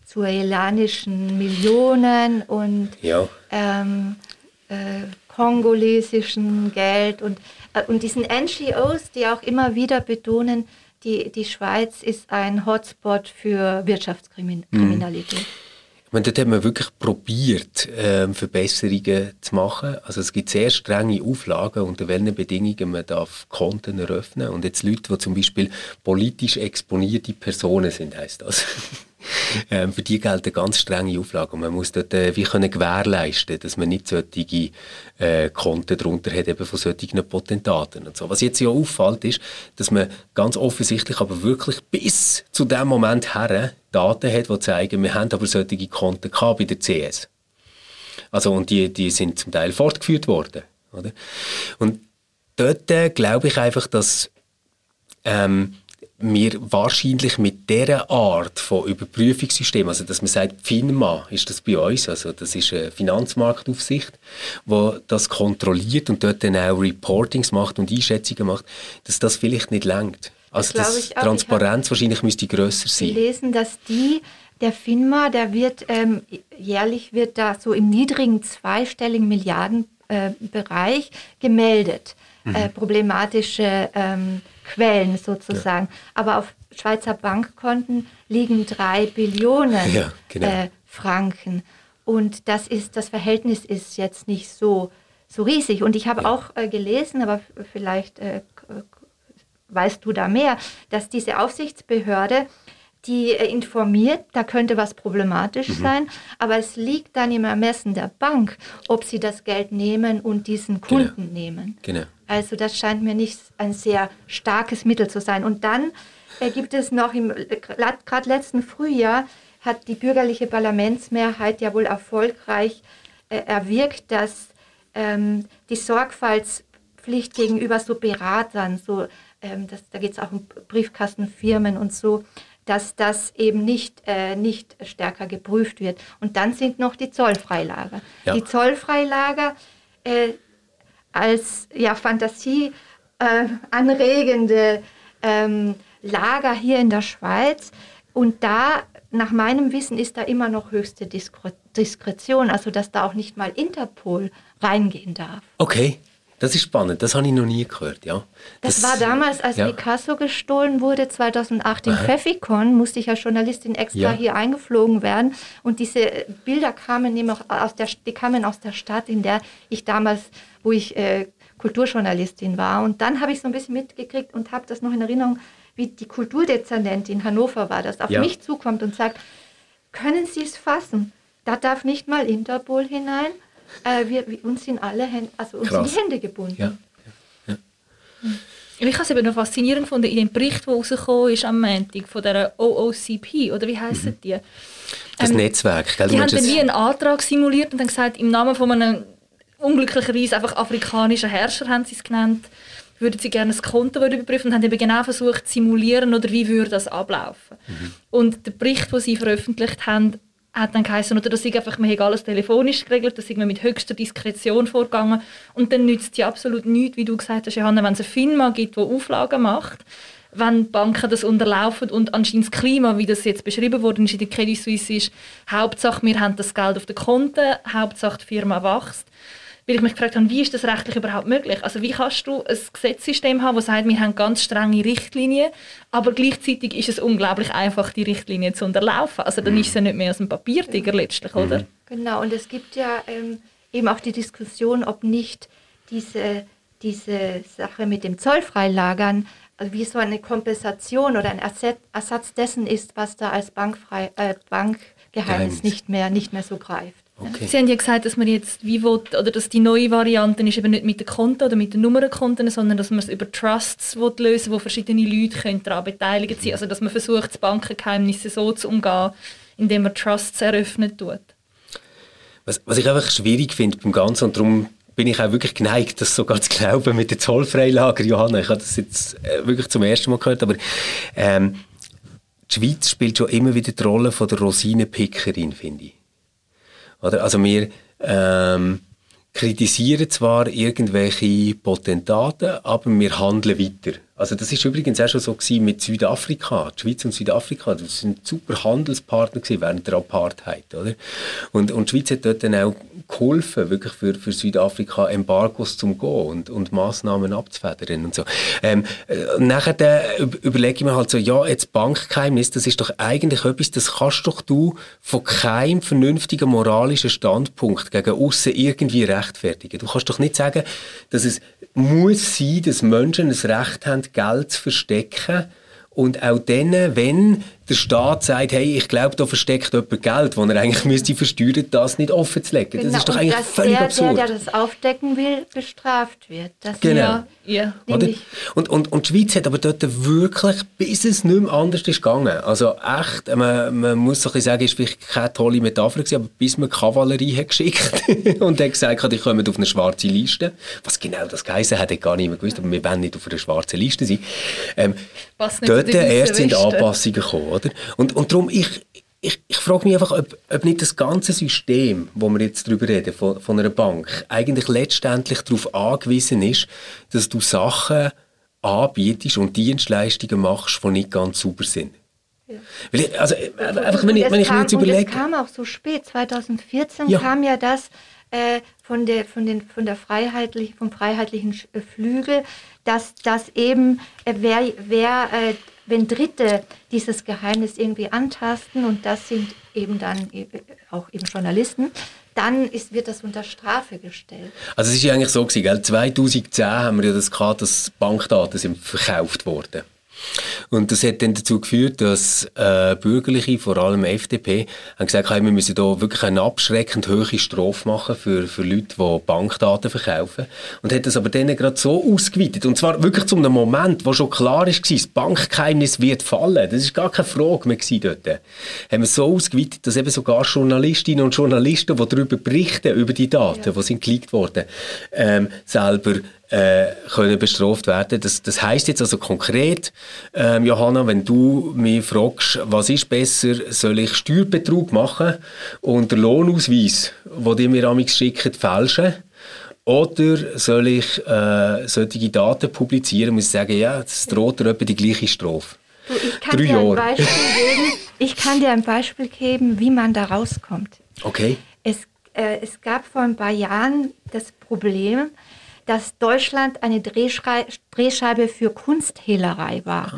venezuelanischen Millionen und ähm, äh, kongolesischen Geld und, äh, und diesen NGOs, die auch immer wieder betonen, die, die Schweiz ist ein Hotspot für Wirtschaftskriminalität. Mhm. Ich meine, dort hat man wirklich probiert, ähm, Verbesserungen zu machen. Also es gibt sehr strenge Auflagen, unter welchen Bedingungen man darf Konten eröffnen. Und jetzt Leute, die zum Beispiel politisch exponierte Personen sind, heißt das. ähm, für die gelten ganz strenge Auflagen. Man muss dort äh, wie können gewährleisten, dass man nicht solche äh, Konten darunter hat, eben von solchen Potentaten und so. Was jetzt ja auffällt, ist, dass man ganz offensichtlich aber wirklich bis zu dem Moment her Daten hat, die zeigen, wir haben aber solche Konten gehabt bei der CS. Also, und die, die sind zum Teil fortgeführt worden. Oder? Und dort äh, glaube ich einfach, dass ähm, wir wahrscheinlich mit dieser Art von Überprüfungssystem, also dass man sagt, FINMA ist das bei uns, also das ist eine Finanzmarktaufsicht, wo das kontrolliert und dort dann auch Reportings macht und Einschätzungen macht, dass das vielleicht nicht lenkt. Also das, das Transparenz wahrscheinlich müsste grösser sein. Wir lesen, dass die der FINMA, der wird ähm, jährlich wird da so im niedrigen zweistelligen Milliardenbereich äh, gemeldet. Mhm. Äh, problematische ähm, Quellen sozusagen. Ja. Aber auf Schweizer Bankkonten liegen drei Billionen ja, genau. äh, Franken. Und das ist, das Verhältnis ist jetzt nicht so, so riesig. Und ich habe ja. auch äh, gelesen, aber vielleicht äh, weißt du da mehr, dass diese Aufsichtsbehörde die äh, informiert, da könnte was problematisch mhm. sein, aber es liegt dann im Ermessen der Bank, ob sie das Geld nehmen und diesen genau. Kunden genau. nehmen. Genau. Also das scheint mir nicht ein sehr starkes Mittel zu sein. Und dann äh, gibt es noch im gerade letzten Frühjahr hat die bürgerliche Parlamentsmehrheit ja wohl erfolgreich äh, erwirkt, dass ähm, die Sorgfaltspflicht gegenüber so Beratern, so ähm, das, da geht es auch um Briefkastenfirmen und so, dass das eben nicht, äh, nicht stärker geprüft wird. Und dann sind noch die Zollfreilager. Ja. Die Zollfreilager äh, als ja, Fantasie äh, anregende ähm, Lager hier in der Schweiz. Und da, nach meinem Wissen, ist da immer noch höchste Diskretion, also dass da auch nicht mal Interpol reingehen darf. Okay. Das ist spannend, das habe ich noch nie gehört, ja. Das, das war damals, als ja. Picasso gestohlen wurde, 2008 in Pfeffikon, musste ich als Journalistin extra ja. hier eingeflogen werden. Und diese Bilder kamen nämlich aus der, die kamen aus der Stadt, in der ich damals, wo ich äh, Kulturjournalistin war. Und dann habe ich so ein bisschen mitgekriegt und habe das noch in Erinnerung, wie die Kulturdezernentin in Hannover war, das auf ja. mich zukommt und sagt, können Sie es fassen? Da darf nicht mal Interpol hinein äh, wir, wir, uns sind alle Hände, also uns sind die Hände gebunden. Ja. Ja. Ja. Ich habe es eben noch faszinierend gefunden, in dem Bericht, der rausgekommen ist am Montag, von der OOCP, oder wie heissen mhm. die? Das ähm, Netzwerk, gell? Die haben dann wie einen Antrag simuliert und dann gesagt, im Namen von einem unglücklicherweise einfach afrikanischen Herrscher, haben sie es genannt, würden sie gerne das Konto überprüfen und haben eben genau versucht zu simulieren, oder wie würde das ablaufen. Mhm. Und der Bericht, den sie veröffentlicht haben, hat dann geheißen, oder das ist einfach, man hat alles telefonisch geregelt, das ist mit höchster Diskretion vorgegangen. Und dann nützt es ja absolut nichts, wie du gesagt hast, Johanna, wenn es eine Firma gibt, die Auflagen macht, wenn Banken das unterlaufen und anscheinend das Klima, wie das jetzt beschrieben worden ist in der Credit Suisse, ist, Hauptsache wir haben das Geld auf den Konten, Hauptsache die Firma wächst, weil ich mich gefragt habe, wie ist das rechtlich überhaupt möglich? Also wie kannst du ein Gesetzessystem haben, das sagt, wir haben ganz strenge Richtlinien, aber gleichzeitig ist es unglaublich einfach, die Richtlinien zu unterlaufen. Also dann ist es ja nicht mehr als ein Papiertiger letztlich, oder? Genau, und es gibt ja ähm, eben auch die Diskussion, ob nicht diese, diese Sache mit dem Zollfreilagern also wie so eine Kompensation oder ein Ersatz dessen ist, was da als Bankfrei, äh, Bankgeheimnis nicht mehr, nicht mehr so greift. Okay. Sie haben ja gesagt, dass man jetzt wie will, oder dass die neue Variante ist eben nicht mit den Konten oder mit den Nummernkonten, sondern dass man es über Trusts will lösen wo verschiedene Leute können daran beteiligt sind. Also dass man versucht, das Bankengeheimnis so zu umgehen, indem man Trusts eröffnen tut. Was, was ich einfach schwierig finde beim Ganzen und darum bin ich auch wirklich geneigt, das sogar zu glauben mit den Zollfreilager, Johanna. Ich habe das jetzt äh, wirklich zum ersten Mal gehört, aber ähm, die Schweiz spielt schon immer wieder die Rolle von der Rosinenpickerin, finde ich. Oder? Also wir ähm, kritisieren zwar irgendwelche Potentaten, aber wir handeln weiter. Also das ist übrigens auch schon so gewesen mit Südafrika. Die Schweiz und Südafrika, das sind super Handelspartner gewesen während der Apartheid, oder? Und, und die Schweiz hat dort dann auch geholfen, wirklich für, für Südafrika Embargos zu gehen und, und Massnahmen abzufedern und so. Ähm, äh, nachher äh, überlege ich mir halt so, ja, jetzt Bankgeheimnis, das ist doch eigentlich etwas, das kannst doch du von keinem vernünftigen moralischen Standpunkt gegen außen irgendwie rechtfertigen. Du kannst doch nicht sagen, dass es muss sein, dass Menschen ein Recht haben, Geld zu verstecken. Und auch dann, wenn der Staat sagt, hey, ich glaube, da versteckt jemand Geld, das er eigentlich müsste versteuern, das nicht offen zu legen. Genau, das ist doch eigentlich völlig der, absurd. Der, der das aufdecken will, bestraft wird. Das Genau. Ja. Oder? Und, und, und die Schweiz hat aber dort wirklich, bis es nicht mehr anders ist gegangen. Also echt, man, man muss so ein bisschen sagen, ist vielleicht keine tolle Metapher gewesen, aber bis man Kavallerie hat geschickt und hat gesagt, die kommen auf eine schwarze Liste. Was genau das geheißen hat, hat gar nicht mehr gewusst, aber wir wollen nicht auf einer schwarzen Liste sein. Ähm, dort erst sind. Anpassungen gekommen, oder? Und, und darum, ich, ich, ich frage mich einfach, ob, ob nicht das ganze System, wo wir jetzt drüber reden, von, von einer Bank, eigentlich letztendlich darauf angewiesen ist, dass du Sachen anbietest und Dienstleistungen machst, die nicht ganz sauber sind. Weil ich, also, äh, einfach, wenn Und ich, wenn ich mir kam, jetzt und überlege... es kam auch so spät, 2014 Ja. kam ja das äh, von, der, von, den, von der Freiheitlich, vom freiheitlichen äh, Flügel, dass, dass eben, äh, wer, wer, äh, wenn Dritte dieses Geheimnis irgendwie antasten, und das sind eben dann äh, auch eben Journalisten, dann ist, wird das unter Strafe gestellt. Also es ist ja eigentlich so gewesen, gell? 2010 haben wir ja das gehabt, dass Bankdaten sind verkauft wurden. Und das hat dann dazu geführt, dass äh, Bürgerliche, vor allem FDP, haben gesagt, hey, wir müssen da wirklich eine abschreckend hohe Strafe machen für, für Leute, die Bankdaten verkaufen. Und hat das aber dann gerade so ausgeweitet. Und zwar wirklich zu einem Moment, wo schon klar ist, das Bankgeheimnis wird fallen. Das ist gar keine Frage mehr dort. Haben wir so ausgeweitet, dass eben sogar Journalistinnen und Journalisten, die darüber berichten, über die Daten, die sind geleakt worden, ähm, selber äh, können bestraft werden. Das, das heißt jetzt also konkret, ähm, Johanna, wenn du mich fragst, was ist besser, soll ich Steuerbetrug machen und den Lohnausweis, den die mir amigs schicken, fälschen? Oder soll ich äh, solche Daten publizieren, muss ich sagen, ja, es droht dir etwa die gleiche Strafe. Du, ich, kann Drei dir ein. Beispiel geben, ich kann dir ein Beispiel geben, wie man da rauskommt. Okay. Es, äh, es gab vor ein paar Jahren das Problem, dass Deutschland eine Drehscheibe für Kunsthehlerei war.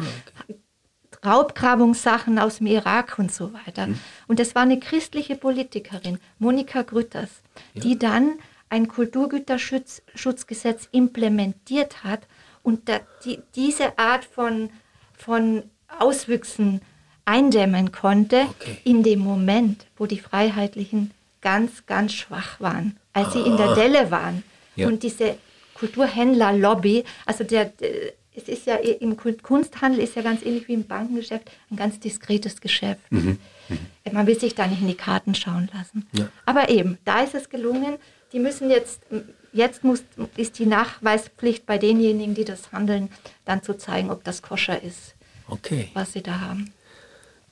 Raubgrabungssachen aus dem Irak und so weiter. Und das war eine christliche Politikerin, Monika Grütters, die dann ein Kulturgüterschutzgesetz implementiert hat und da, die, diese Art von, von Auswüchsen eindämmen konnte Okay. in dem Moment, wo die Freiheitlichen ganz, ganz schwach waren, als sie in der Delle waren. Ja. Und diese Kulturhändler-Lobby, also der, der, es ist ja im Kun- Kunsthandel ist ja ganz ähnlich wie im Bankengeschäft ein ganz diskretes Geschäft. Äh, Man will sich da nicht in die Karten schauen lassen. Ja. Aber eben, da ist es gelungen. Die müssen jetzt, jetzt muss, ist die Nachweispflicht bei denjenigen, die das handeln, dann zu zeigen, ob das koscher ist, Okay, was sie da haben.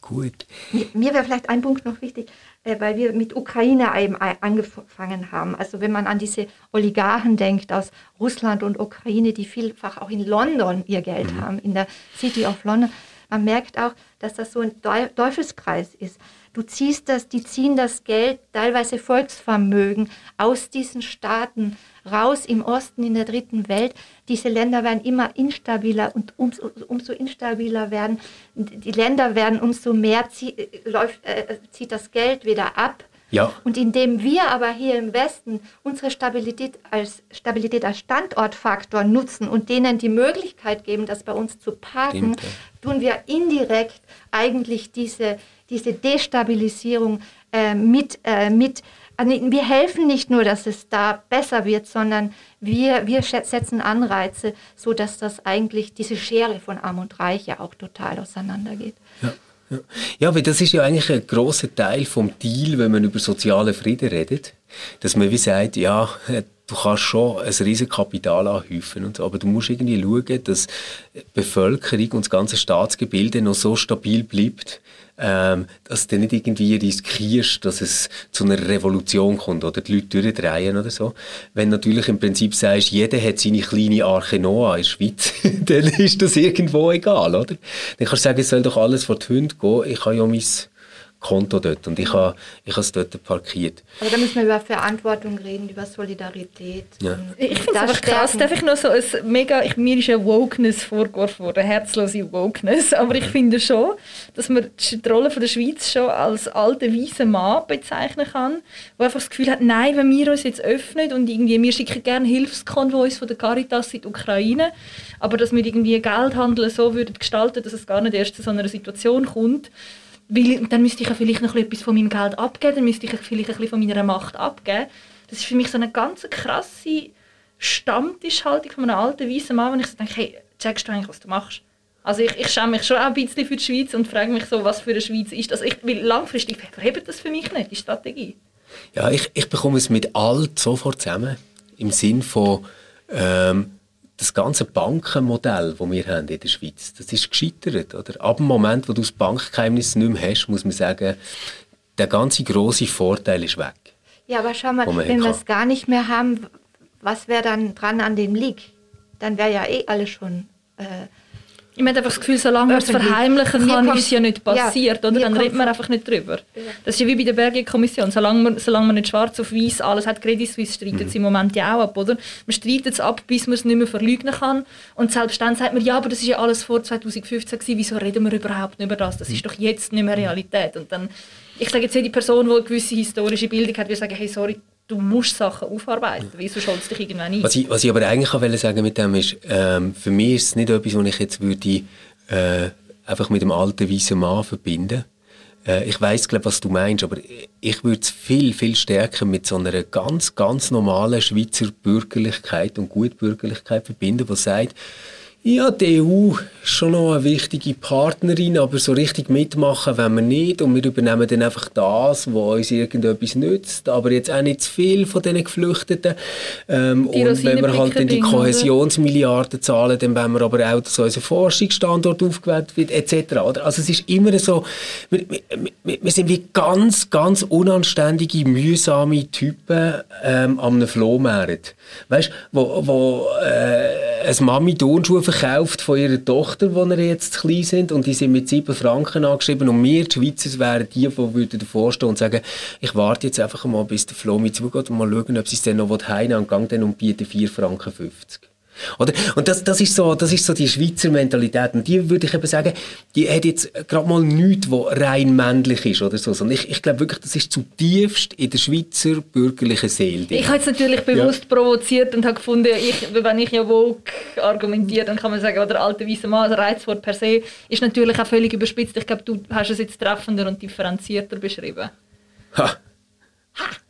gut. Mir, mir wäre vielleicht ein Punkt noch wichtig, äh, weil wir mit Ukraine eben a- angefangen haben. Also wenn man an diese Oligarchen denkt aus Russland und Ukraine, die vielfach auch in London ihr Geld haben, in der City of London, man merkt auch, dass das so ein Teufelskreis ist. Du ziehst das, die ziehen das Geld, teilweise Volksvermögen aus diesen Staaten raus im Osten, in der dritten Welt. Diese Länder werden immer instabiler und umso, umso instabiler werden. Die Länder werden, umso mehr zieh, läuft, äh, zieht das Geld wieder ab. Ja. Und indem wir aber hier im Westen unsere Stabilität als, Stabilität als Standortfaktor nutzen und denen die Möglichkeit geben, das bei uns zu parken, Stimmt, ja. tun wir indirekt eigentlich diese, diese Destabilisierung äh, mit, äh, mit also wir helfen nicht nur, dass es da besser wird, sondern wir, wir setzen Anreize, sodass das eigentlich diese Schere von Arm und Reich ja auch total auseinandergeht. Ja. Ja. ja, weil das ist ja eigentlich ein großer Teil vom Deal, wenn man über sozialen Frieden redet, dass man wie sagt, ja, du kannst schon ein riesiges Kapital anhäufen, und, aber du musst irgendwie schauen, dass die Bevölkerung und das ganze Staatsgebilde noch so stabil bleibt, ähm, dass du nicht irgendwie riskierst, dass es zu einer Revolution kommt oder die Leute durchdrehen oder so. Wenn natürlich im Prinzip sagst, jeder hat seine kleine Arche Noah in der Schweiz, dann ist das irgendwo egal, oder? Dann kannst du sagen, es soll doch alles vor die Hunde gehen. Ich habe ja mein Konto dort und ich habe ich es dort parkiert. Aber da müssen wir über Verantwortung reden, über Solidarität. Ja. Ich finde es einfach krass, darf ich noch so ein mega, ich, mir ist ein Wokeness vorgeworfen worden, herzlose Wokeness, aber ich finde schon, dass man die Rolle von der Schweiz schon als alte weiße Mann bezeichnen kann, der einfach das Gefühl hat, nein, wenn wir uns jetzt öffnen und irgendwie, wir schicken gerne Hilfskonvois von der Caritas in die Ukraine, aber dass wir irgendwie Geldhandel so würden gestalten, dass es gar nicht erst zu so einer Situation kommt, weil dann müsste ich ja vielleicht noch etwas von meinem Geld abgeben, dann müsste ich vielleicht bisschen von meiner Macht abgeben. Das ist für mich so eine ganz krasse Stammtischhaltung von einem alten weißen Mann, wenn ich so denke, hey, checkst du eigentlich, was du machst? Also ich, ich schäme mich schon auch ein bisschen für die Schweiz und frage mich so, was für eine Schweiz ist das? Ich, weil langfristig verhebt das für mich nicht, die Strategie. Ja, ich, ich bekomme es mit alt sofort zusammen. Im Sinn von, ähm, das ganze Bankenmodell, das wir haben in der Schweiz, das ist gescheitert. Oder? Ab dem Moment, wo du das Bankgeheimnis nicht mehr hast, muss man sagen, der ganze große Vorteil ist weg. Ja, aber schau mal, wenn wir es gar nicht mehr haben, was wäre dann dran an dem Lieg? Dann wäre ja eh alles schon äh, ich habe einfach das Gefühl, solange man es verheimlichen kann, ist es ja nicht passiert. Ja, oder? Dann redet man einfach nicht drüber. Ja. Das ist ja wie bei der Berge-Kommission. Solange man, solange man nicht schwarz auf weiß alles hat, Credit Suisse streitet mhm. es im Moment ja auch ab. Oder? Man streitet es ab, bis man es nicht mehr verleugnen kann. Und selbst dann sagt man, ja, aber das ist ja alles vor 2015 gewesen. Wieso reden wir überhaupt nicht über das? Das ist doch jetzt nicht mehr Realität. Und dann, ich sage jetzt jede Person, die eine gewisse historische Bildung hat, würde sagen, hey, sorry, du musst Sachen aufarbeiten, weil sonst holst dich irgendwann ein. Was ich, was ich aber eigentlich auch sagen mit dem ist, ähm, für mich ist es nicht etwas, was ich jetzt würde, äh, einfach mit dem alten weißen Mann verbinden äh, ich weiß glaube was du meinst, aber ich würde es viel, viel stärker mit so einer ganz, ganz normalen Schweizer Bürgerlichkeit und Gutbürgerlichkeit verbinden, die sagt, ja, die EU ist schon noch eine wichtige Partnerin, aber so richtig mitmachen wenn wir nicht. Und wir übernehmen dann einfach das, was uns irgendetwas nützt. Aber jetzt auch nicht zu viel von diesen Geflüchteten. Ähm, und wenn wir halt dann die Kohäsionsmilliarden zahlen, dann wollen wir aber auch, dass unser Forschungsstandort aufgewählt wird, etc. Also es ist immer so, wir, wir, wir sind wie ganz, ganz unanständige, mühsame Typen ähm, am Flohmarkt. Weißt du, wo, wo äh, eine Mami Turnschuhe verkauft von ihrer Tochter, wo er jetzt klein sind, und die sind mit sieben Franken angeschrieben. Und wir, die Schweizer, wären die, die würden davor stehen und sagen, ich warte jetzt einfach mal, bis der Flo mit zugeht und mal schauen, ob sie es dann noch heimnehmen und gang dann und bieten 4 Franken 50. Oder? Und das, das, ist so, das ist so die Schweizer Mentalität. Und die würde ich eben sagen, die hat jetzt gerade mal nichts, was rein männlich ist oder so. Ich, ich glaube wirklich, das ist zutiefst in der Schweizer bürgerlichen Seele. Ich habe jetzt natürlich bewusst ja. provoziert und habe gefunden, ich, wenn ich ja Vogue argumentiere, dann kann man sagen, der alte weiße Mann, das Reizwort per se, ist natürlich auch völlig überspitzt. Ich glaube, du hast es jetzt treffender und differenzierter beschrieben. Ha.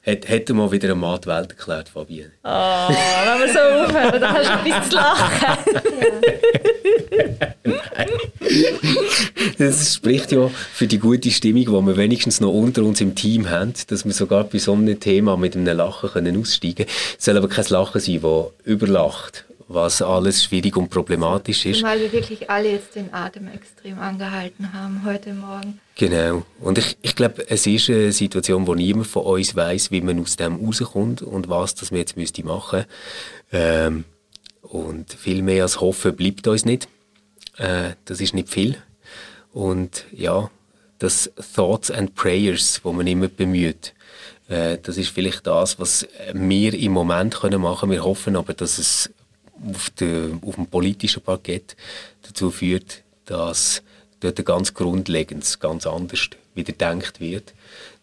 Hat, hätte mal wieder eine Mann die Welt erklärt, Fabienne. Oh, wenn wir so aufhören, dann hast du etwas zu lachen. Nein. Das spricht ja für die gute Stimmung, die wir wenigstens noch unter uns im Team haben, dass wir sogar bei so einem Thema mit einem Lachen können aussteigen können. Es soll aber kein Lachen sein, das überlacht was alles schwierig und problematisch ist. Weil wir wirklich alle jetzt den Atem extrem angehalten haben heute Morgen. Genau. Und ich, ich glaube, es ist eine Situation, wo niemand von uns weiß, wie man aus dem rauskommt und was das wir jetzt müsste machen. Ähm, und viel mehr als hoffen bleibt uns nicht. Äh, das ist nicht viel. Und ja, das Thoughts and Prayers, wo man immer bemüht, äh, das ist vielleicht das, was wir im Moment können machen. Wir hoffen aber, dass es auf, der, auf dem politischen Parkett dazu führt, dass dort ganz grundlegend, ganz anders wieder gedacht wird.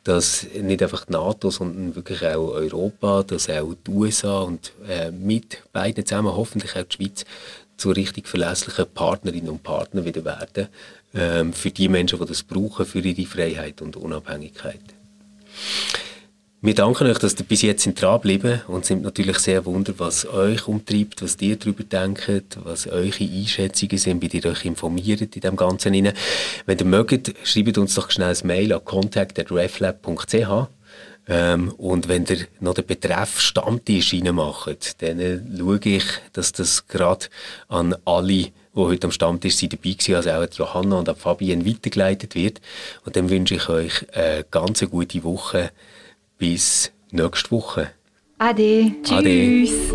Dass nicht einfach die NATO, sondern wirklich auch Europa, dass auch die USA und äh, mit beiden zusammen hoffentlich auch die Schweiz zu richtig verlässlichen Partnerinnen und Partnern wieder werden, ähm, für die Menschen, die das brauchen, für ihre Freiheit und Unabhängigkeit. Wir danken euch, dass ihr bis jetzt dran bleiben und sind natürlich sehr wunder, was euch umtreibt, was ihr darüber denkt, was eure Einschätzungen sind, wie ihr euch informiert in dem Ganzen. Wenn ihr mögt, schreibt uns doch schnell ein Mail an contact.reflab.ch ähm, und wenn ihr noch den Betreff Stammtisch reinmacht, dann schaue ich, dass das gerade an alle die heute am Stammtisch sind, dabei waren, also auch an Johanna und an Fabienne weitergeleitet wird. Und dann wünsche ich euch eine ganz gute Woche bis nächste Woche. Ade. Ade. Tschüss.